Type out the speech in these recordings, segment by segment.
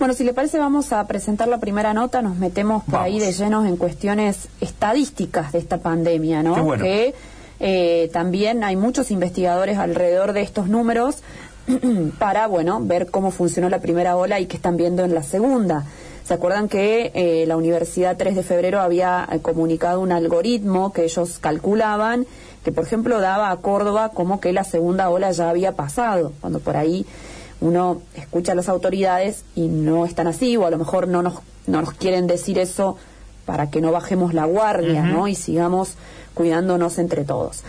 Bueno, si le parece, vamos a presentar la primera nota. Nos metemos por ahí de llenos en cuestiones estadísticas de esta pandemia, ¿no? Que eh, también hay muchos investigadores alrededor de estos números para, bueno, ver cómo funcionó la primera ola y qué están viendo en la segunda. ¿Se acuerdan que eh, la Universidad 3 de febrero había eh, comunicado un algoritmo que ellos calculaban, que por ejemplo daba a Córdoba como que la segunda ola ya había pasado, cuando por ahí uno escucha a las autoridades y no están así, o a lo mejor no nos, no nos quieren decir eso para que no bajemos la guardia, ¿no? Y sigamos cuidándonos entre todos.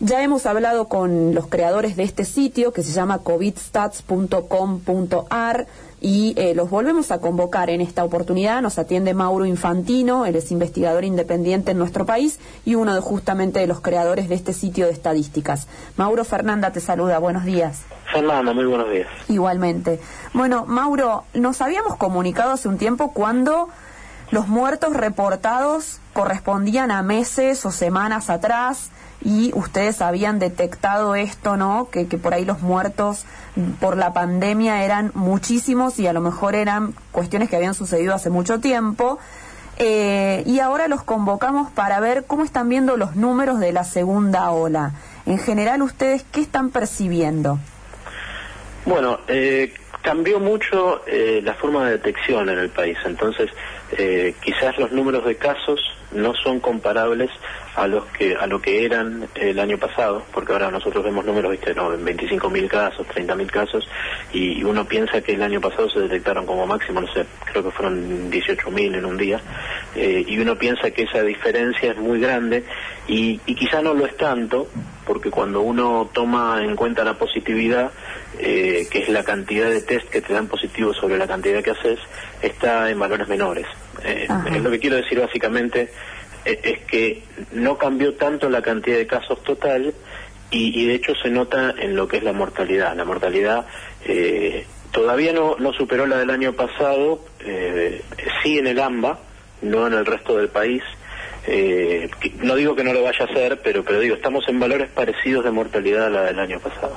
Ya hemos hablado con los creadores de este sitio que se llama covidstats.com.ar y eh, los volvemos a convocar en esta oportunidad. Nos atiende Mauro Infantino, él es investigador independiente en nuestro país y uno de justamente de los creadores de este sitio de estadísticas. Mauro Fernanda te saluda, buenos días. Fernanda, muy buenos días. Igualmente. Bueno, Mauro, nos habíamos comunicado hace un tiempo cuando los muertos reportados correspondían a meses o semanas atrás y ustedes habían detectado esto, ¿no? Que, por ahí los muertos por la pandemia eran muchísimos y a lo mejor eran cuestiones que habían sucedido hace mucho tiempo. Eh, y ahora los convocamos para ver cómo están viendo los números de la segunda ola. En general, ¿ustedes qué están percibiendo? Bueno, eh, cambió mucho eh, la forma de detección en el país, entonces eh, quizás los números de casos no son comparables a los que a lo que eran el año pasado, porque ahora nosotros vemos números, viste, no, en 25.000 casos, 30.000 casos, y uno piensa que el año pasado se detectaron como máximo, no sé, creo que fueron 18.000 en un día, eh, y uno piensa que esa diferencia es muy grande, y, y quizá no lo es tanto, porque cuando uno toma en cuenta la positividad, eh, que es la cantidad de test que te dan positivos sobre la cantidad que haces, está en valores menores. Eh, lo que quiero decir básicamente eh, es que no cambió tanto la cantidad de casos total y, de hecho se nota en lo que es la mortalidad. La mortalidad eh, todavía no, no superó la del año pasado, sí en el AMBA, no en el resto del país. no digo que no lo vaya a hacer, pero, pero digo, estamos en valores parecidos de mortalidad a la del año pasado.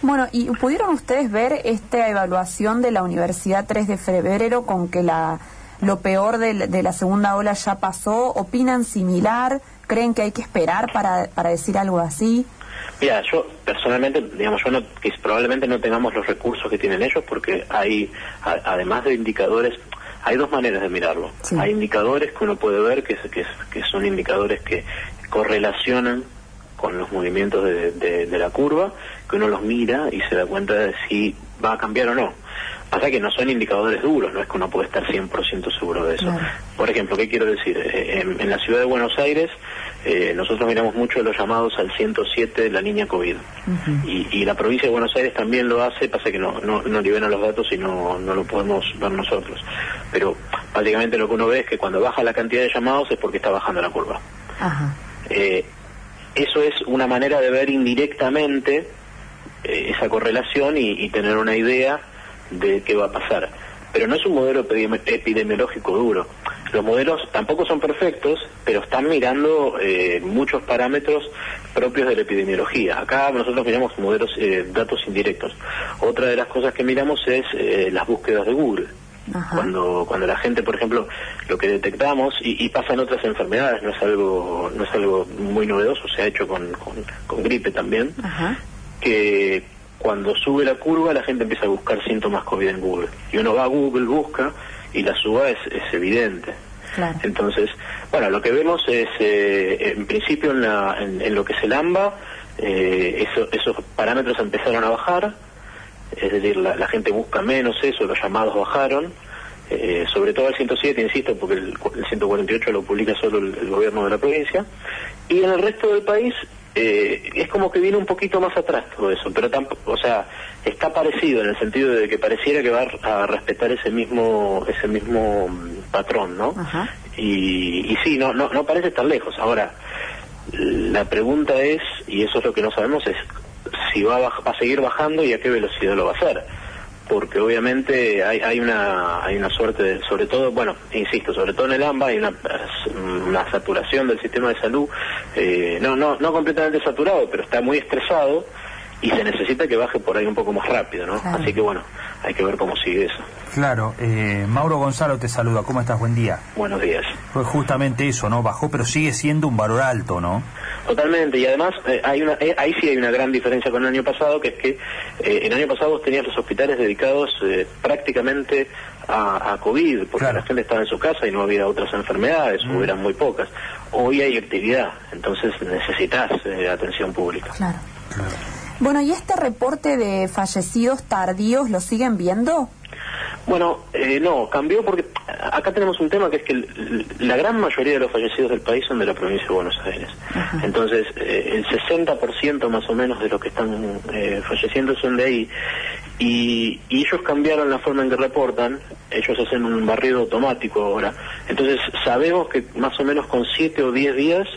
Bueno, ¿y pudieron ustedes ver esta evaluación de la Universidad 3 de febrero con que la, lo peor de, la segunda ola ya pasó? ¿Opinan similar? ¿Creen que hay que esperar para, para decir algo así? Mira, yo personalmente, digamos, yo no, que probablemente no tengamos los recursos que tienen ellos porque hay, además de indicadores, hay dos maneras de mirarlo. Hay indicadores que uno puede ver que, que, que son indicadores que correlacionan con los movimientos de, la curva, que uno los mira y se da cuenta de si va a cambiar o no. Pasa que no son indicadores duros, no es que uno puede estar 100% seguro de eso. Por ejemplo, ¿qué quiero decir? Eh, en, la ciudad de Buenos Aires eh, nosotros miramos mucho los llamados al 107 de la línea COVID. y, la provincia de Buenos Aires también lo hace, pasa que no, no, no liberan los datos y no, no lo podemos ver nosotros. Pero básicamente lo que uno ve es que cuando baja la cantidad de llamados es porque está bajando la curva. Ajá. Eh, eso es una manera de ver indirectamente eh, esa correlación y, tener una idea de qué va a pasar. Pero no es un modelo epidemiológico duro. Los modelos tampoco son perfectos, pero están mirando eh, muchos parámetros propios de la epidemiología. Acá nosotros miramos modelos, eh, datos indirectos. Otra de las cosas que miramos es las búsquedas de Google. Cuando, cuando la gente, por ejemplo, lo que detectamos, y, pasa en otras enfermedades, no es algo, no es algo muy novedoso, se ha hecho con, con, gripe también, que cuando sube la curva la gente empieza a buscar síntomas COVID en Google. Y uno va a Google, busca, y la suba es, es evidente. Entonces, bueno, lo que vemos es, eh, en principio en, la, en, lo que es el AMBA, eh, esos parámetros empezaron a bajar, es decir, la, gente busca menos eso, los llamados bajaron, eh, sobre todo el 107, insisto, porque el, 148 lo publica solo el, gobierno de la provincia, y en el resto del país eh, es como que viene un poquito más atrás todo eso, pero tampoco, o sea, está parecido en el sentido de que pareciera que va a respetar ese mismo ese mismo mm, patrón, ¿no? Y, y sí, no, no, no parece estar lejos. Ahora, la pregunta es, y eso es lo que no sabemos, es si va a, a seguir bajando y a qué velocidad lo va a hacer porque obviamente hay, hay una hay una suerte de, sobre todo bueno insisto sobre todo en el AMBA hay una, una saturación del sistema de salud eh, no no no completamente saturado pero está muy estresado y se necesita que baje por ahí un poco más rápido, ¿no? Así que bueno, hay que ver cómo sigue eso. Claro, eh, Mauro Gonzalo te saluda, ¿cómo estás? Buen día. Buenos días. Pues justamente eso, ¿no? Bajó, pero sigue siendo un valor alto, ¿no? Totalmente, y además eh, hay una, eh, ahí sí hay una gran diferencia con el año pasado, que es que el año pasado tenías los hospitales dedicados prácticamente a, COVID, porque la gente estaba en su casa y no había otras enfermedades, o eran muy pocas. Hoy hay actividad, entonces necesitas atención pública. Claro. Bueno, ¿y este reporte de fallecidos tardíos lo siguen viendo? Bueno, eh, no, cambió porque acá tenemos un tema que es que la gran mayoría de los fallecidos del país son de la provincia de Buenos Aires. Entonces, eh, el 60% más o menos de los que están eh, falleciendo son de ahí. Y, y, ellos cambiaron la forma en que reportan, ellos hacen un barrido automático ahora. Entonces, sabemos que más o menos con 7 o 10 días,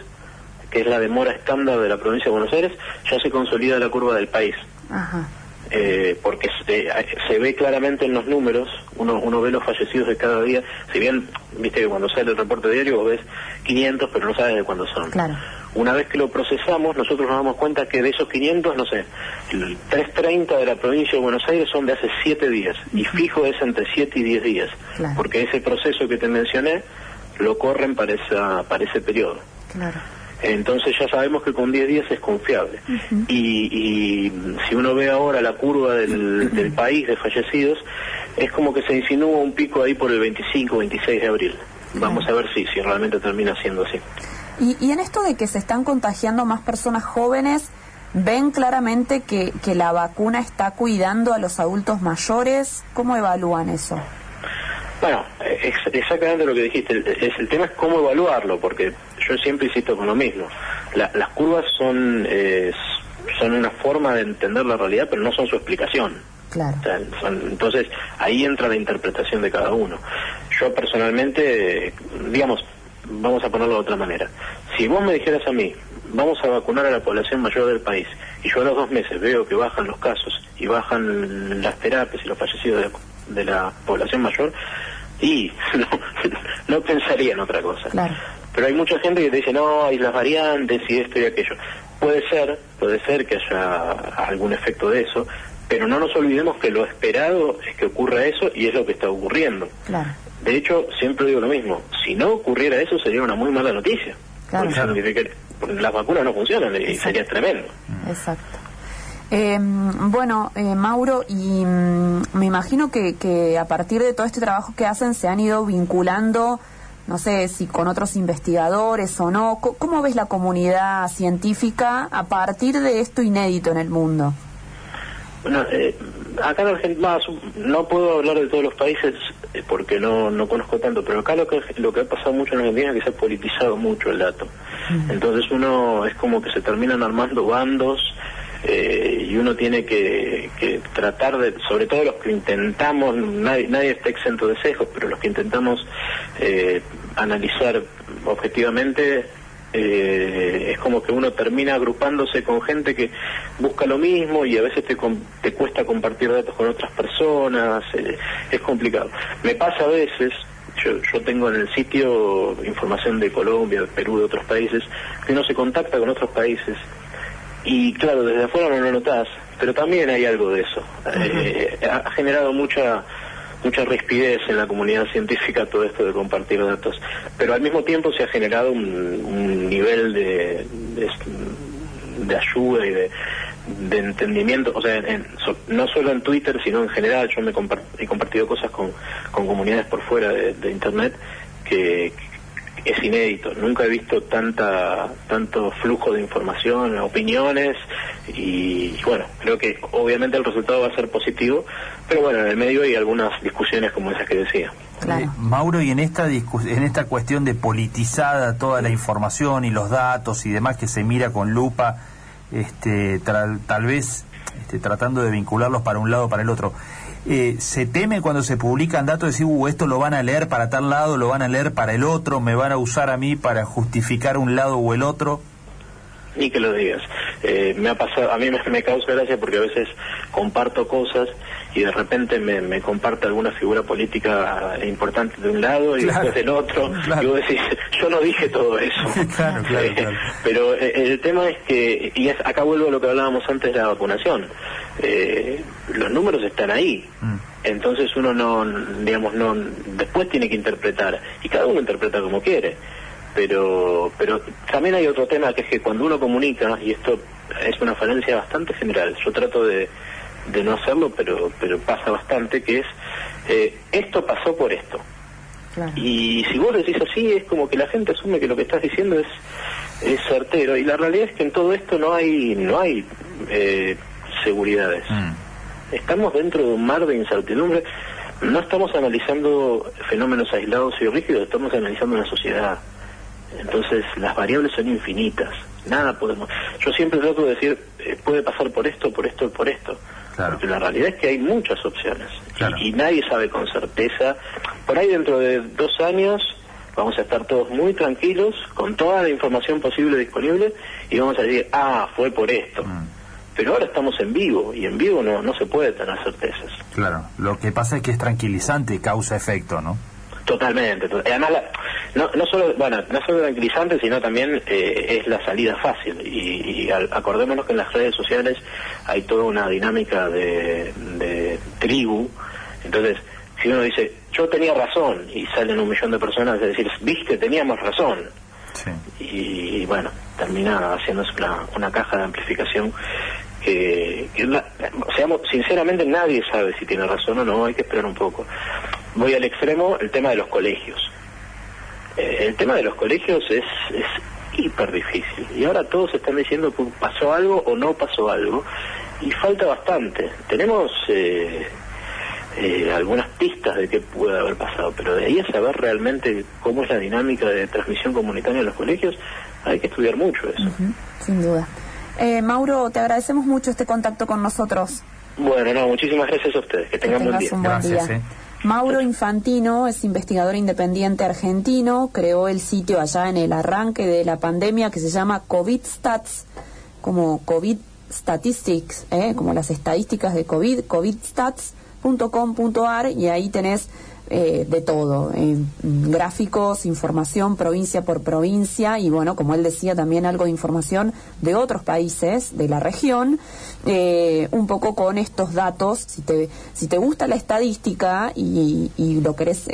que es la demora estándar de la provincia de Buenos Aires, ya se consolida la curva del país. Ajá. Eh, porque se, ve claramente en los números, uno, uno ve los fallecidos de cada día, si bien, viste que cuando sale el reporte diario vos ves 500, pero no sabes de cuándo son. Una vez que lo procesamos, nosotros nos damos cuenta que de esos 500, no sé, el 330 de la provincia de Buenos Aires son de hace 7 días, y fijo es entre 7 y 10 días, porque ese proceso que te mencioné lo corren para, esa, para ese periodo. Claro. Entonces ya sabemos que con 10 días es confiable. y, si uno ve ahora la curva del, país de fallecidos, es como que se insinúa un pico ahí por el 25, 26 de abril. Vamos a ver si, si realmente termina siendo así. Y, y en esto de que se están contagiando más personas jóvenes, ¿ven claramente que, que la vacuna está cuidando a los adultos mayores? ¿Cómo evalúan eso? Bueno, es exactamente lo que dijiste. Es, el tema es cómo evaluarlo, porque yo siempre insisto con lo mismo. las curvas son, son una forma de entender la realidad, pero no son su explicación. Claro. entonces, ahí entra la interpretación de cada uno. Yo personalmente, digamos, vamos a ponerlo de otra manera. Si vos me dijeras a mí, vamos a vacunar a la población mayor del país, y yo a los dos meses veo que bajan los casos y bajan las terapias y los fallecidos de la población mayor, y no, pensaría en otra cosa. Pero hay mucha gente que te dice, no, hay las variantes y esto y aquello. Puede ser, puede ser que haya algún efecto de eso, pero no nos olvidemos que lo esperado es que ocurra eso y es lo que está ocurriendo. De hecho, siempre digo lo mismo, si no ocurriera eso sería una muy mala noticia. Porque las vacunas no funcionan y sería tremendo. Exacto. Eh, bueno, eh, Mauro, y mm, me imagino que, que, a partir de todo este trabajo que hacen se han ido vinculando, no sé si con otros investigadores o no. ¿Cómo ves la comunidad científica a partir de esto inédito en el mundo? Bueno, eh, acá en Argentina, no puedo hablar de todos los países eh, porque no, no conozco tanto, pero acá lo que, lo que ha pasado mucho en Argentina es que se ha politizado mucho el dato. Entonces uno es como que se terminan armando bandos eh, y uno tiene que, tratar de, sobre todo los que intentamos, nadie, nadie está exento de sesgos, pero los que intentamos eh, analizar objetivamente, eh, es como que uno termina agrupándose con gente que busca lo mismo y a veces te, te cuesta compartir datos con otras personas, es complicado. Me pasa a veces, yo, yo, tengo en el sitio información de Colombia, de Perú, de otros países, que uno se contacta con otros países y claro, desde afuera no lo notas, pero también hay algo de eso. Eh, ha generado mucha mucha rispidez en la comunidad científica todo esto de compartir datos, pero al mismo tiempo se ha generado un, nivel de, de, ayuda y de, de entendimiento, o sea, no solo en Twitter, sino en general, yo me he compartido cosas con, con comunidades por fuera de, de Internet que, es inédito. Nunca he visto tanta tanto flujo de información, opiniones y bueno, creo que obviamente el resultado va a ser positivo, pero bueno, en el medio hay algunas discusiones como esas que decía. Eh, Mauro, y en esta en esta cuestión de politizada toda la información y los datos y demás que se mira con lupa, este, tal vez este, tratando de vincularlos para un lado o para el otro. Eh, se teme cuando se publican datos decir, uh, esto lo van a leer para tal lado, lo van a leer para el otro, me van a usar a mí para justificar un lado o el otro? Ni que lo digas. Eh, me ha pasado, a mí me, causa gracia porque a veces comparto cosas y de repente me, comparte alguna figura política importante de un lado y después del otro. Y vos decís, yo no dije todo eso. Eh, pero eh, el tema es que, y es, acá vuelvo a lo que hablábamos antes de la vacunación, los números están ahí. Mm. Entonces uno no, digamos, no, después tiene que interpretar, y cada uno interpreta como quiere pero pero también hay otro tema que es que cuando uno comunica y esto es una falencia bastante general yo trato de, de no hacerlo pero pero pasa bastante que es eh, esto pasó por esto. Y si vos decís así es como que la gente asume que lo que estás diciendo es es certero y la realidad es que en todo esto no hay no hay eh, seguridades. Mm. estamos dentro de un mar de incertidumbre. No estamos analizando fenómenos aislados y rígidos estamos analizando una sociedad entonces las variables son infinitas. Nada podemos. Yo siempre trato de decir, eh, puede pasar por esto, por esto por esto. Porque la realidad es que hay muchas opciones. Y, nadie sabe con certeza. Por ahí dentro de dos años vamos a estar todos muy tranquilos, con toda la información posible disponible, y vamos a decir, ah, fue por esto. Mm. Pero ahora estamos en vivo, y en vivo no, no se puede tener certezas. Claro, lo que pasa es que es tranquilizante y causa efecto, ¿no? Totalmente. Además, no, no solo, bueno, no solo tranquilizante, sino también eh, es la salida fácil. Y, acordémonos que en las redes sociales hay toda una dinámica de, tribu. Entonces, si uno dice, yo tenía razón, y salen un millón de personas a decir, viste, teníamos razón. Y, bueno, termina haciéndose una, una caja de amplificación que, seamos, sinceramente nadie sabe si tiene razón o no, hay que esperar un poco. Voy al extremo, el tema de los colegios. Eh, el tema de los colegios es, es hiper difícil. Y ahora todos están diciendo que pasó algo o no pasó algo. Y falta bastante. Tenemos eh, eh, algunas pistas de qué puede haber pasado, pero de ahí a saber realmente cómo es la dinámica de transmisión comunitaria en los colegios, hay que estudiar mucho eso. sin duda. Mauro, te agradecemos mucho este contacto con nosotros. Bueno, no, muchísimas gracias a ustedes. Que tengan buen día. gracias, Mauro Infantino es investigador independiente argentino, creó el sitio allá en el arranque de la pandemia que se llama COVID Stats, como COVID Statistics, ¿eh? como las estadísticas de COVID, covidstats.com.ar y ahí tenés eh, de todo, eh, gráficos, información provincia por provincia y bueno, como él decía, también algo de información de otros países de la región, eh, un poco con estos datos, si te, si te gusta la estadística y, y lo querés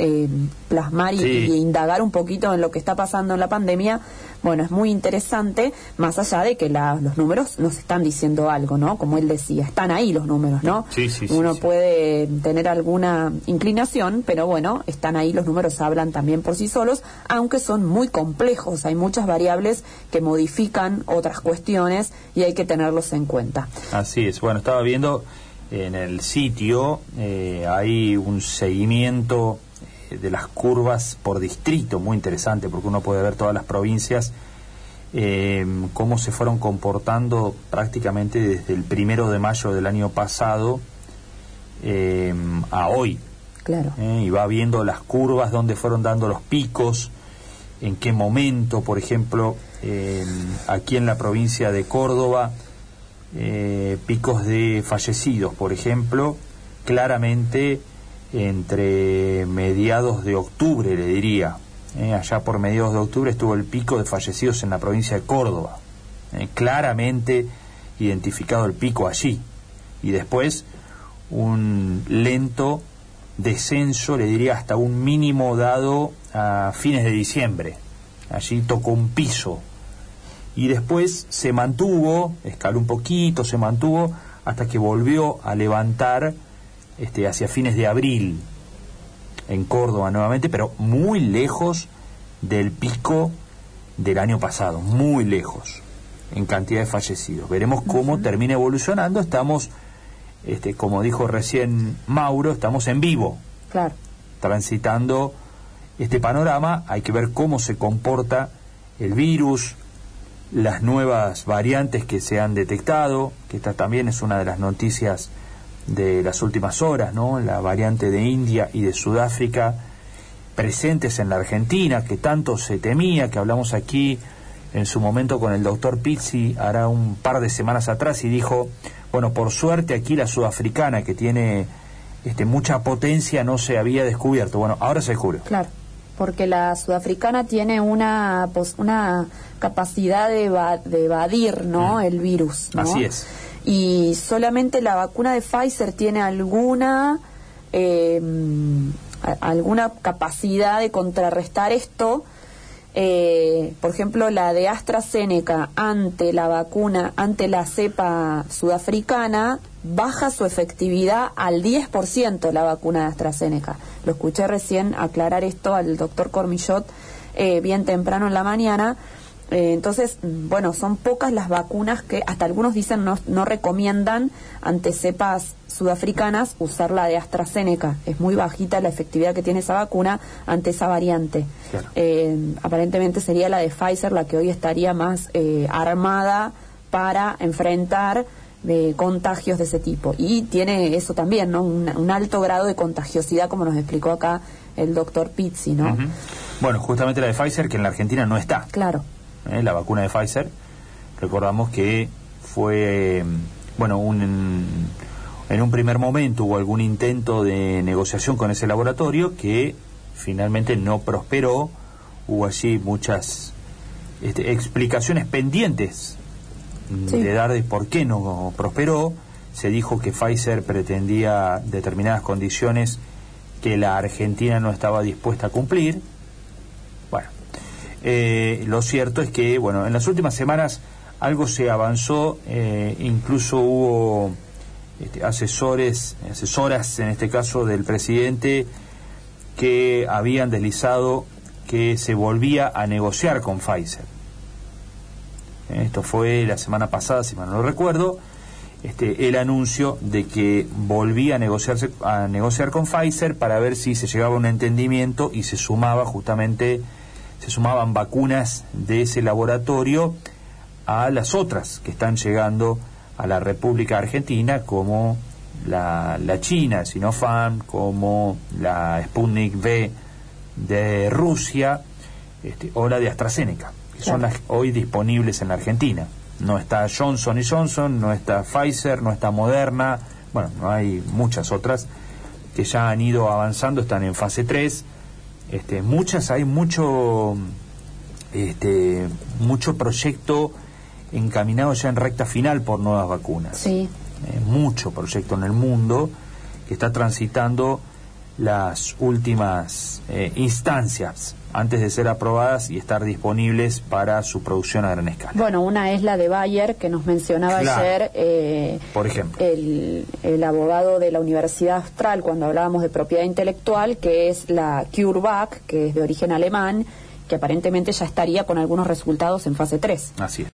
plasmar y indagar un poquito en lo que está pasando en la pandemia, bueno, es muy interesante, más allá de que los números nos están diciendo algo, ¿no? Como él decía, están ahí los números, ¿no? Sí, sí, Uno puede tener alguna inclinación, pero bueno, están ahí, los números hablan también por sí solos, aunque son muy complejos, hay muchas variables que modifican otras cuestiones y hay que tenerlos en cuenta. Así es, bueno, estaba viendo en el sitio, eh, hay un seguimiento de las curvas por distrito, muy interesante porque uno puede ver todas las provincias, eh, cómo se fueron comportando prácticamente desde el primero de mayo del año pasado eh, a hoy. Claro. Eh, y va viendo las curvas, dónde fueron dando los picos, en qué momento, por ejemplo, aquí en la provincia de Córdoba, picos de fallecidos, por ejemplo, claramente entre mediados de octubre, le diría. Eh, allá por mediados de octubre estuvo el pico de fallecidos en la provincia de Córdoba. Eh, claramente identificado el pico allí. Y después un lento descenso, le diría hasta un mínimo dado a fines de diciembre. Allí tocó un piso. Y después se mantuvo, escaló un poquito, se mantuvo, hasta que volvió a levantar este, hacia fines de abril en Córdoba nuevamente, pero muy lejos del pico del año pasado, muy lejos en cantidad de fallecidos. Veremos cómo termina evolucionando. Estamos, este, como dijo recién Mauro, estamos en vivo, claro. transitando este panorama. Hay que ver cómo se comporta el virus, las nuevas variantes que se han detectado, que esta también es una de las noticias de las últimas horas, ¿no? La variante de India y de Sudáfrica presentes en la Argentina, que tanto se temía, que hablamos aquí en su momento con el doctor Pizzi, hará un par de semanas atrás, y dijo, bueno, por suerte aquí la sudafricana, que tiene este, mucha potencia, no se había descubierto. Bueno, ahora se descubrió. Claro, porque la sudafricana tiene una, una capacidad de, de evadir ¿no? Mm. el virus. Así es. Y solamente la vacuna de Pfizer tiene alguna... Eh, alguna capacidad de contrarrestar esto, eh, por ejemplo, la de AstraZeneca ante la vacuna, ante la cepa sudafricana, baja su efectividad al 10% la vacuna de AstraZeneca. Lo escuché recién aclarar esto al doctor Cormillot eh, bien temprano en la mañana eh, entonces, bueno, son pocas las vacunas que hasta algunos dicen no, no recomiendan ante cepas sudafricanas usar la de AstraZeneca. Es muy bajita la efectividad que tiene esa vacuna ante esa variante. Eh, aparentemente sería la de Pfizer la que hoy estaría más eh, armada para enfrentar contagios de ese tipo. Y tiene eso también, ¿no? Un, alto grado de contagiosidad, como nos explicó acá el doctor Pizzi, ¿no? Bueno, justamente la de Pfizer, que en la Argentina no está. Claro. ¿Eh? la vacuna de Pfizer. Recordamos que fue, bueno, un, en un primer momento hubo algún intento de negociación con ese laboratorio que finalmente no prosperó. Hubo allí muchas este, explicaciones pendientes de dar de por qué no prosperó. Se dijo que Pfizer pretendía determinadas condiciones que la Argentina no estaba dispuesta a cumplir eh, lo cierto es que, bueno, en las últimas semanas algo se avanzó, eh, incluso hubo este, asesores, asesoras en este caso del presidente, que habían deslizado que se volvía a negociar con Pfizer. Esto fue la semana pasada, si mal no lo recuerdo, este, el anuncio de que volvía a, negociarse, a negociar con Pfizer para ver si se llegaba a un entendimiento y se sumaba justamente se sumaban vacunas de ese laboratorio a las otras que están llegando a la República Argentina, como la, la China, Sinopharm, como la Sputnik V de Rusia, este, o la de AstraZeneca, que son las hoy disponibles en la Argentina. No está Johnson y Johnson, no está Pfizer, no está Moderna, bueno, no hay muchas otras que ya han ido avanzando, están en fase 3 este, muchas, hay mucho, este, mucho proyecto encaminado ya en recta final por nuevas vacunas. Sí. Eh, mucho proyecto en el mundo que está transitando las últimas eh, instancias antes de ser aprobadas y estar disponibles para su producción a gran escala. Bueno, una es la de Bayer, que nos mencionaba ayer eh, Por ejemplo. El, el, abogado de la Universidad Austral cuando hablábamos de propiedad intelectual, que es la CureVac, que es de origen alemán, que aparentemente ya estaría con algunos resultados en fase 3. Así es.